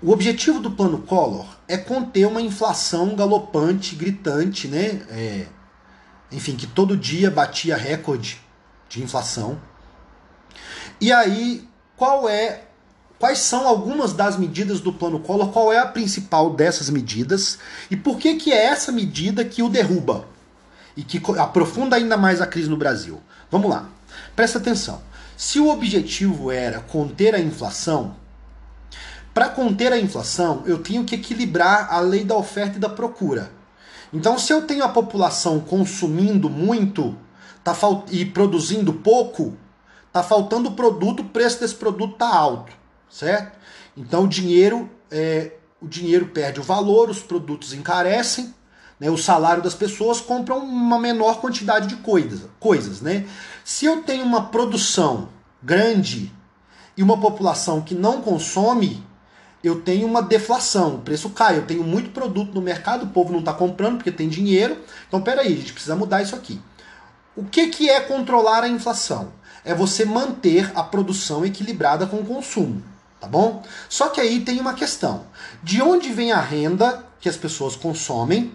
o objetivo do plano Collor é conter uma inflação galopante, gritante, né? É, enfim, que todo dia batia recorde de inflação. E aí, qual é quais são algumas das medidas do plano Collor, qual é a principal dessas medidas e por que que é essa medida que o derruba e que aprofunda ainda mais a crise no Brasil. Vamos lá. Presta atenção. Se o objetivo era conter a inflação, para conter a inflação, eu tenho que equilibrar a lei da oferta e da procura. Então, se eu tenho a população consumindo muito tá e produzindo pouco, tá faltando produto, o preço desse produto tá alto, certo? Então, o dinheiro, é, o dinheiro perde o valor, os produtos encarecem, né, o salário das pessoas compram uma menor quantidade de coisas, coisas, né? Se eu tenho uma produção grande e uma população que não consome, eu tenho uma deflação, o preço cai, eu tenho muito produto no mercado, o povo não está comprando porque tem dinheiro. Então, peraí, a gente precisa mudar isso aqui. O que, que é controlar a inflação? É você manter a produção equilibrada com o consumo, tá bom? Só que aí tem uma questão. De onde vem a renda que as pessoas consomem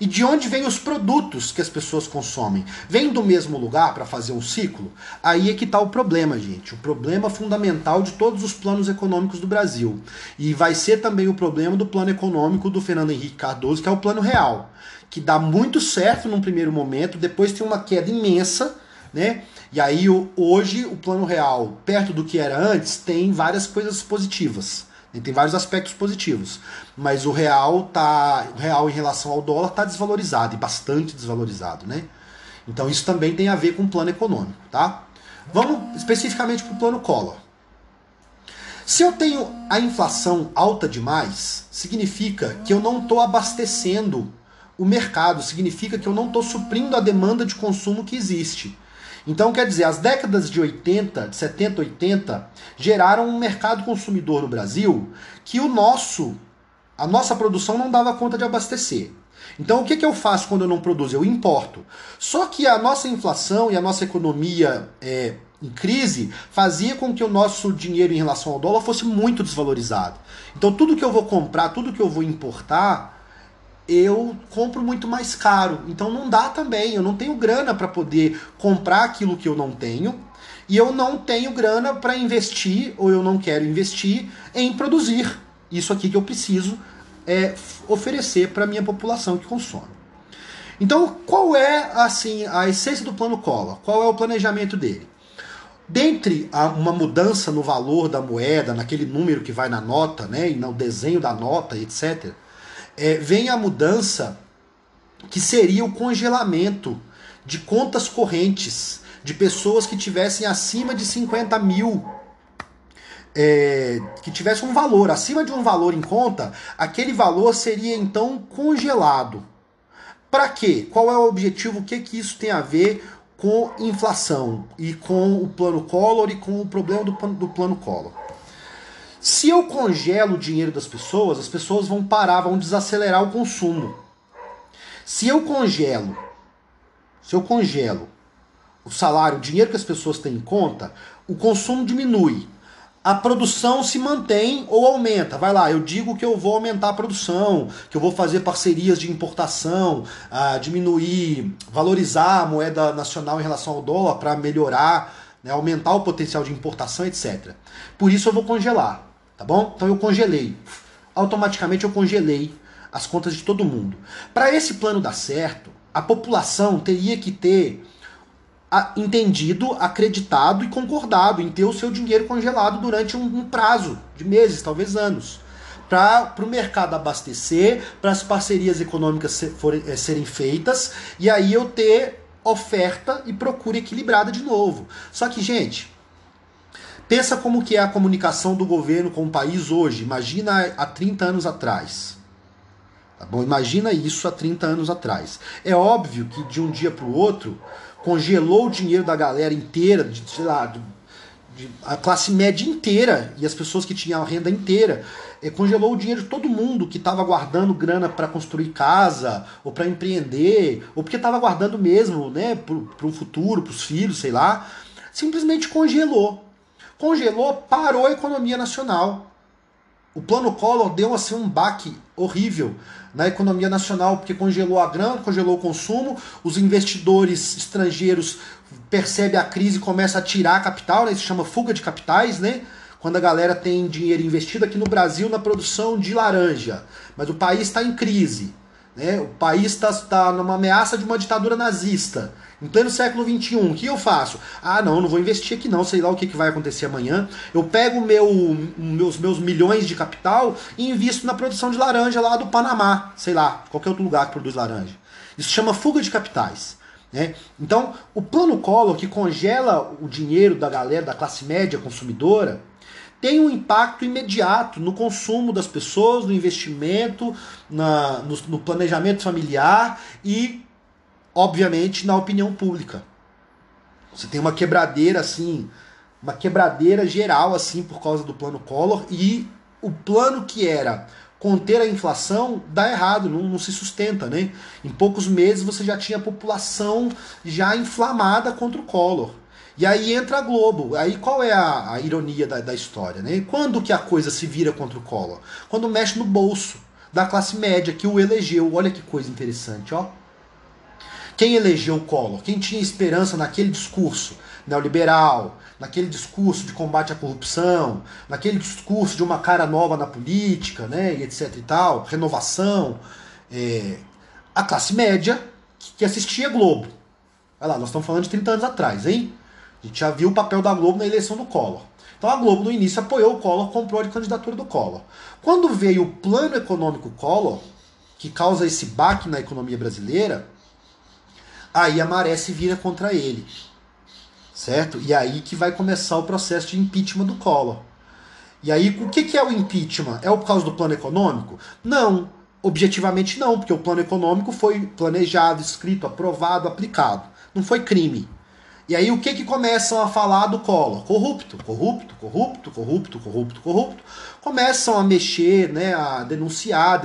e de onde vêm os produtos que as pessoas consomem? Vem do mesmo lugar para fazer um ciclo? Aí é que está o problema, gente. O problema fundamental de todos os planos econômicos do Brasil. E vai ser também o problema do plano econômico do Fernando Henrique Cardoso, que é o plano real. Que dá muito certo num primeiro momento, depois tem uma queda imensa, né? E aí hoje o plano real, perto do que era antes, tem várias coisas positivas. Tem vários aspectos positivos, mas o real tá, o real em relação ao dólar está desvalorizado e bastante desvalorizado, né? Então isso também tem a ver com o plano econômico, tá? Vamos especificamente para o plano Collor. Se eu tenho a inflação alta demais, significa que eu não estou abastecendo o mercado, significa que eu não estou suprindo a demanda de consumo que existe. Então, quer dizer, as décadas de 80, de 70, 80, geraram um mercado consumidor no Brasil que o nosso, a nossa produção não dava conta de abastecer. Então, o que, que eu faço quando eu não produzo? Eu importo. Só que a nossa inflação e a nossa economia é, em crise fazia com que o nosso dinheiro em relação ao dólar fosse muito desvalorizado. Então, tudo que eu vou comprar, tudo que eu vou importar, eu compro muito mais caro. Então não dá também, eu não tenho grana para poder comprar aquilo que eu não tenho. E eu não tenho grana para investir, ou eu não quero investir, em produzir isso aqui que eu preciso é, oferecer para a minha população que consome. Então, qual é assim a essência do plano Collor? Qual é o planejamento dele? Dentre a, uma mudança no valor da moeda, naquele número que vai na nota, né, e no desenho da nota, etc., é, vem a mudança que seria o congelamento de contas correntes de pessoas que tivessem acima de 50 mil. É, que tivesse um valor, acima de um valor em conta, aquele valor seria então congelado. Para quê? Qual é o objetivo? O que, que isso tem a ver com inflação e com o plano Collor e com o problema do, do plano Collor? Se eu congelo o dinheiro das pessoas, as pessoas vão parar, vão desacelerar o consumo. Se eu congelo, se eu congelo o salário, o dinheiro que as pessoas têm em conta, o consumo diminui. A produção se mantém ou aumenta. Vai lá, eu digo que eu vou aumentar a produção, que eu vou fazer parcerias de importação, uh, diminuir, valorizar a moeda nacional em relação ao dólar para melhorar, né, aumentar o potencial de importação, etc. Por isso eu vou congelar tá bom? Então eu congelei. Automaticamente eu congelei as contas de todo mundo. Para esse plano dar certo, a população teria que ter entendido, acreditado e concordado em ter o seu dinheiro congelado durante um, um prazo de meses, talvez anos, para o mercado abastecer, para as parcerias econômicas ser, for, é, serem feitas e aí eu ter oferta e procura equilibrada de novo. Só que, gente, Pensa como que é a comunicação do governo com o país hoje. Imagina há 30 anos atrás. Tá bom? Imagina isso há 30 anos atrás. É óbvio que de um dia para o outro congelou o dinheiro da galera inteira, de, sei lá, de, de, a classe média inteira e as pessoas que tinham a renda inteira. É, congelou o dinheiro de todo mundo que estava guardando grana para construir casa, ou para empreender, ou porque estava guardando mesmo né, para o futuro, para os filhos, sei lá. Simplesmente congelou congelou, parou a economia nacional. O plano Collor deu assim um baque horrível na economia nacional, porque congelou a grana, congelou o consumo, os investidores estrangeiros percebem a crise e começam a tirar capital, né? isso chama fuga de capitais, né? Quando a galera tem dinheiro investido aqui no Brasil na produção de laranja, mas o país está em crise, né? o país está tá numa ameaça de uma ditadura nazista. Em pleno século XXI, o que eu faço? Ah, não, não vou investir aqui não, sei lá o que, que vai acontecer amanhã. Eu pego meu, meus, meus milhões de capital e invisto na produção de laranja lá do Panamá, sei lá, qualquer outro lugar que produz laranja. Isso chama fuga de capitais. Né? Então, o plano Collor, que congela o dinheiro da galera da classe média consumidora, tem um impacto imediato no consumo das pessoas, no investimento, na, no, no planejamento familiar e obviamente, na opinião pública. Você tem uma quebradeira assim, uma quebradeira geral assim por causa do plano Collor e o plano que era conter a inflação dá errado, não, não, se sustenta, né? Em poucos meses você já tinha a população já inflamada contra o Collor. E aí entra a Globo. Aí qual é a, a ironia da, da, história, né? Quando que a coisa se vira contra o Collor? Quando mexe no bolso da classe média que o elegeu. Olha que coisa interessante, ó. Quem elegeu o Collor? Quem tinha esperança naquele discurso neoliberal, naquele discurso de combate à corrupção, naquele discurso de uma cara nova na política, né, e etc e tal, renovação, é, a classe média que assistia Globo. Olha lá, nós estamos falando de 30 anos atrás, hein? A gente já viu o papel da Globo na eleição do Collor. Então a Globo no início apoiou o Collor, comprou a candidatura do Collor. Quando veio o plano econômico Collor, que causa esse baque na economia brasileira, aí a maré se vira contra ele. Certo? E aí que vai começar o processo de impeachment do Collor. E aí, o que, que é o impeachment? É por causa do plano econômico? Não, objetivamente não, porque o plano econômico foi planejado, escrito, aprovado, aplicado. Não foi crime. E aí o que que começam a falar do Collor? Corrupto, corrupto, corrupto, corrupto, corrupto, corrupto. Começam a mexer, né, a denunciar,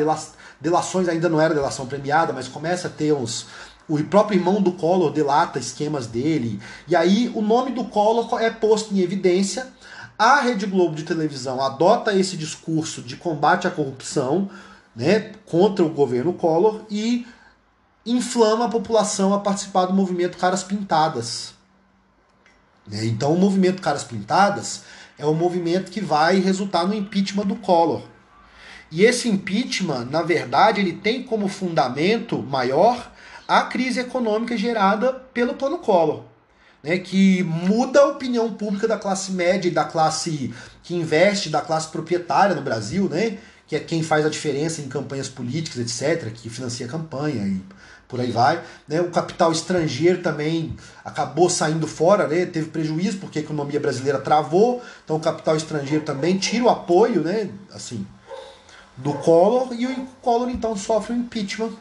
delações ainda não era delação premiada, mas começa a ter uns, o próprio irmão do Collor delata esquemas dele. E aí o nome do Collor é posto em evidência. A Rede Globo de televisão adota esse discurso de combate à corrupção né, contra o governo Collor e inflama a população a participar do movimento Caras Pintadas. Né, então o movimento Caras Pintadas é o movimento que vai resultar no impeachment do Collor. E esse impeachment, na verdade, ele tem como fundamento maior a crise econômica gerada pelo plano Collor, né, que muda a opinião pública da classe média e da classe que investe, da classe proprietária no Brasil, né, que é quem faz a diferença em campanhas políticas, etc., que financia a campanha e por aí vai. Né, o capital estrangeiro também acabou saindo fora, né, teve prejuízo porque a economia brasileira travou, então o capital estrangeiro também tira o apoio, né, assim, do Collor e o Collor então sofre um impeachment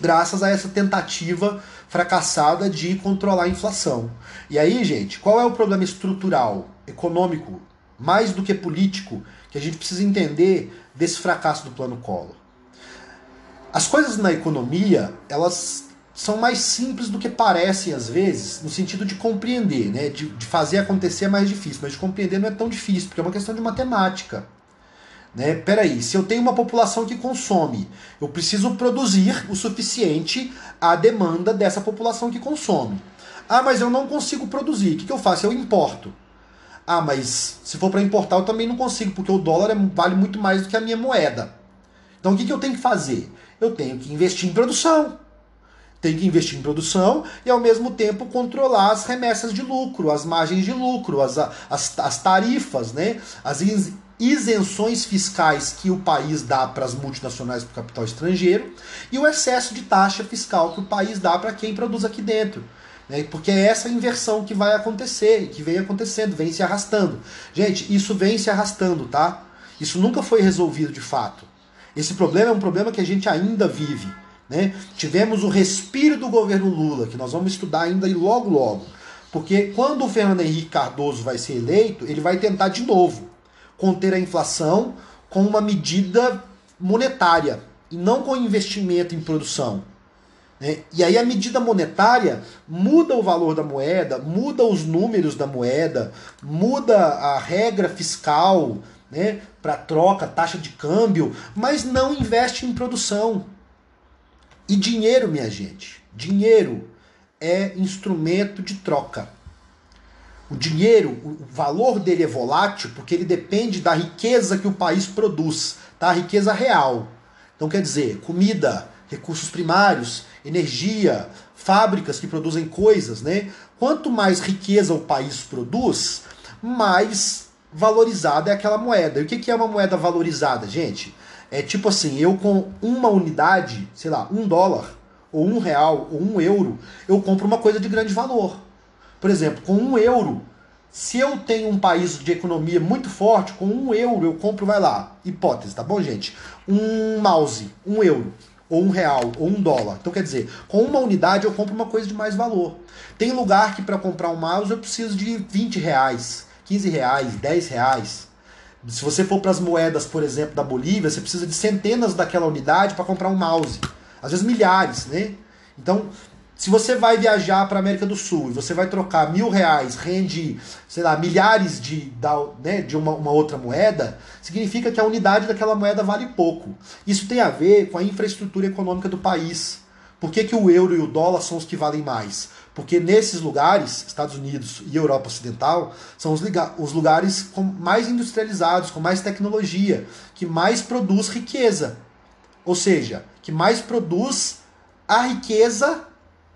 graças a essa tentativa fracassada de controlar a inflação. E aí, gente, qual é o problema estrutural, econômico, mais do que político, que a gente precisa entender desse fracasso do plano Collor? As coisas na economia, elas são mais simples do que parecem às vezes, no sentido de compreender, né? De, de fazer acontecer é mais difícil, mas de compreender não é tão difícil, porque é uma questão de matemática. Né? Peraí, se eu tenho uma população que consome, eu preciso produzir o suficiente à demanda dessa população que consome. Ah, mas eu não consigo produzir. O que, que eu faço? Eu importo. Ah, mas se for para importar eu também não consigo, porque o dólar é, vale muito mais do que a minha moeda. Então o que, que eu tenho que fazer? Eu tenho que investir em produção. Tenho que investir em produção e ao mesmo tempo controlar as remessas de lucro, as margens de lucro, as, as, as tarifas, né? as isenções fiscais que o país dá para as multinacionais para o capital estrangeiro e o excesso de taxa fiscal que o país dá para quem produz aqui dentro. Né? Porque é essa inversão que vai acontecer, que vem acontecendo, vem se arrastando. Gente, isso vem se arrastando, tá? Isso nunca foi resolvido de fato. Esse problema é um problema que a gente ainda vive. Né? Tivemos o respiro do governo Lula, que nós vamos estudar ainda e logo logo. Porque quando o Fernando Henrique Cardoso vai ser eleito, ele vai tentar de novo conter a inflação com uma medida monetária e não com investimento em produção. Né? E aí a medida monetária muda o valor da moeda, muda os números da moeda, muda a regra fiscal, né, para troca, taxa de câmbio, mas não investe em produção. E dinheiro, minha gente, dinheiro é instrumento de troca. O dinheiro, o valor dele é volátil porque ele depende da riqueza que o país produz, tá? A riqueza real. Então quer dizer, comida, recursos primários, energia, fábricas que produzem coisas, né? Quanto mais riqueza o país produz, mais valorizada é aquela moeda. E o que é uma moeda valorizada, gente? É tipo assim, eu com uma unidade, sei lá, um dólar, ou um real, ou um euro, eu compro uma coisa de grande valor. Por exemplo, com um euro, se eu tenho um país de economia muito forte, com um euro eu compro, vai lá, hipótese, tá bom, gente? Um mouse, um euro, ou um real, ou um dólar. Então quer dizer, com uma unidade eu compro uma coisa de mais valor. Tem lugar que para comprar um mouse eu preciso de 20 reais, 15 reais, 10 reais. Se você for para as moedas, por exemplo, da Bolívia, você precisa de centenas daquela unidade para comprar um mouse. Às vezes milhares, né? Então, se você vai viajar para a América do Sul e você vai trocar mil reais, rende, sei lá, milhares de, né, de uma, uma, outra moeda, significa que a unidade daquela moeda vale pouco. Isso tem a ver com a infraestrutura econômica do país. Por que, que o euro e o dólar são os que valem mais? Porque nesses lugares, Estados Unidos e Europa Ocidental, são os, os lugares com mais industrializados, com mais tecnologia, que mais produz riqueza. Ou seja, que mais produz a riqueza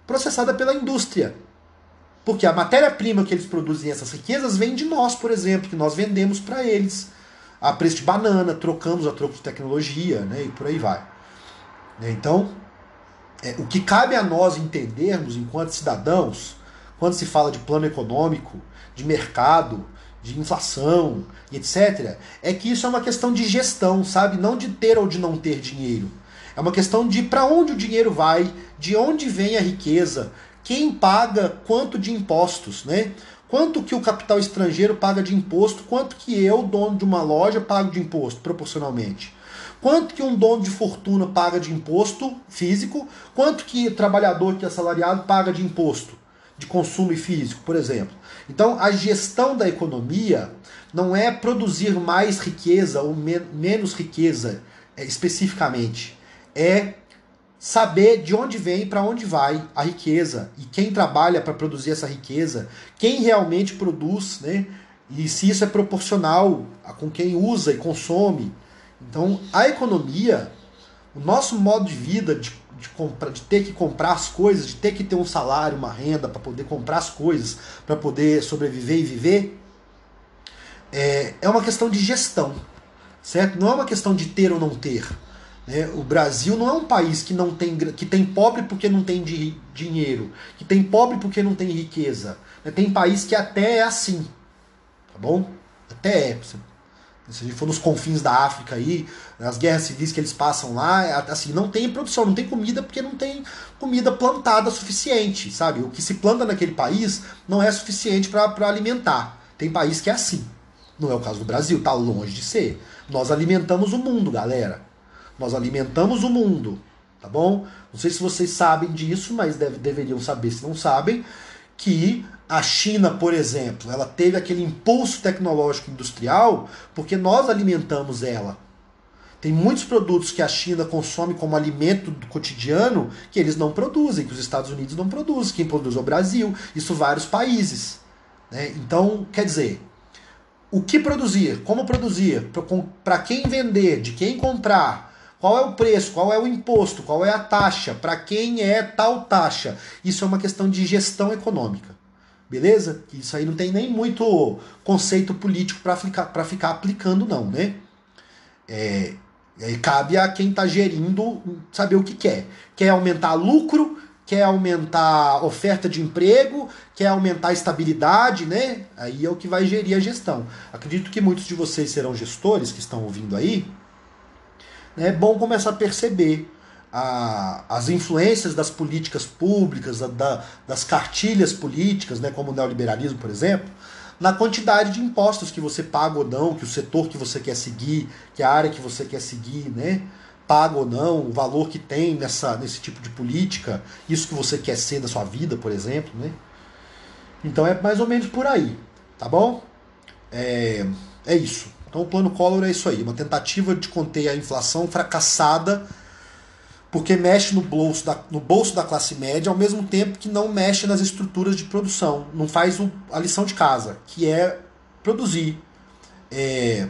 processada pela indústria. Porque a matéria-prima que eles produzem, essas riquezas, vem de nós, por exemplo, que nós vendemos para eles a preço de banana, trocamos a troco de tecnologia, né, e por aí vai. Então, é, o que cabe a nós entendermos enquanto cidadãos, quando se fala de plano econômico, de mercado, de inflação e etc., é que isso é uma questão de gestão, sabe? Não de ter ou de não ter dinheiro. É uma questão de para onde o dinheiro vai, de onde vem a riqueza, quem paga quanto de impostos, né? Quanto que o capital estrangeiro paga de imposto, quanto que eu, dono de uma loja, pago de imposto proporcionalmente. Quanto que um dono de fortuna paga de imposto físico? Quanto que o trabalhador que é assalariado paga de imposto de consumo e físico, por exemplo? Então, a gestão da economia não é produzir mais riqueza ou men menos riqueza é, especificamente. É saber de onde vem e para onde vai a riqueza e quem trabalha para produzir essa riqueza, quem realmente produz, né? E se isso é proporcional com quem usa e consome. Então, a economia, o nosso modo de vida, de, de, comprar, de ter que comprar as coisas, de ter que ter um salário, uma renda para poder comprar as coisas, para poder sobreviver e viver, é, é uma questão de gestão, certo? Não é uma questão de ter ou não ter. Né? O Brasil não é um país que não tem que tem pobre porque não tem de, dinheiro, que tem pobre porque não tem riqueza. Né? Tem país que até é assim, tá bom? Até é. Se a gente for nos confins da África aí, as guerras civis que eles passam lá, é, assim, não tem produção, não tem comida porque não tem comida plantada suficiente, sabe? O que se planta naquele país não é suficiente para alimentar. Tem país que é assim. Não é o caso do Brasil, tá longe de ser. Nós alimentamos o mundo, galera. Nós alimentamos o mundo, tá bom? Não sei se vocês sabem disso, mas deve, deveriam saber se não sabem, que a China, por exemplo, ela teve aquele impulso tecnológico industrial porque nós alimentamos ela. Tem muitos produtos que a China consome como alimento do cotidiano que eles não produzem, que os Estados Unidos não produzem. Quem produz é o Brasil, isso vários países. Né? Então, quer dizer, o que produzir, como produzir, para quem vender, de quem comprar, qual é o preço, qual é o imposto, qual é a taxa, para quem é tal taxa. Isso é uma questão de gestão econômica. Beleza? Isso aí não tem nem muito conceito político para ficar, ficar aplicando, não, né? É, cabe a quem está gerindo saber o que quer. Quer aumentar lucro, quer aumentar oferta de emprego, quer aumentar a estabilidade, né? Aí é o que vai gerir a gestão. Acredito que muitos de vocês serão gestores que estão ouvindo aí. É bom começar a perceber a, as influências das políticas públicas, da, das cartilhas políticas, né, como o neoliberalismo, por exemplo, na quantidade de impostos que você paga ou não, que o setor que você quer seguir, que a área que você quer seguir, né, paga ou não, o valor que tem nessa, nesse tipo de política, isso que você quer ser da sua vida, por exemplo, né? Então é mais ou menos por aí, tá bom? É, é isso. Então o plano Collor é isso aí, uma tentativa de conter a inflação fracassada, porque mexe no bolso da, no bolso da classe média, ao mesmo tempo que não mexe nas estruturas de produção, não faz o, a lição de casa, que é produzir. É,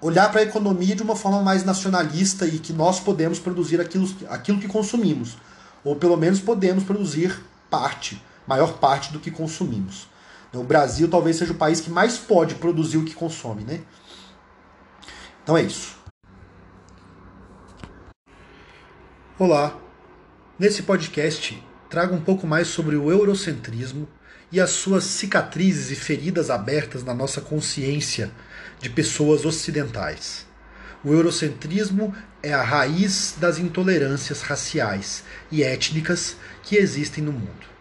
olhar para a economia de uma forma mais nacionalista e que nós podemos produzir aquilo, aquilo que consumimos. Ou pelo menos podemos produzir parte, maior parte do que consumimos. O Brasil talvez seja o país que mais pode produzir o que consome, né? Então é isso. Olá. Nesse podcast trago um pouco mais sobre o eurocentrismo e as suas cicatrizes e feridas abertas na nossa consciência de pessoas ocidentais. O eurocentrismo é a raiz das intolerâncias raciais e étnicas que existem no mundo.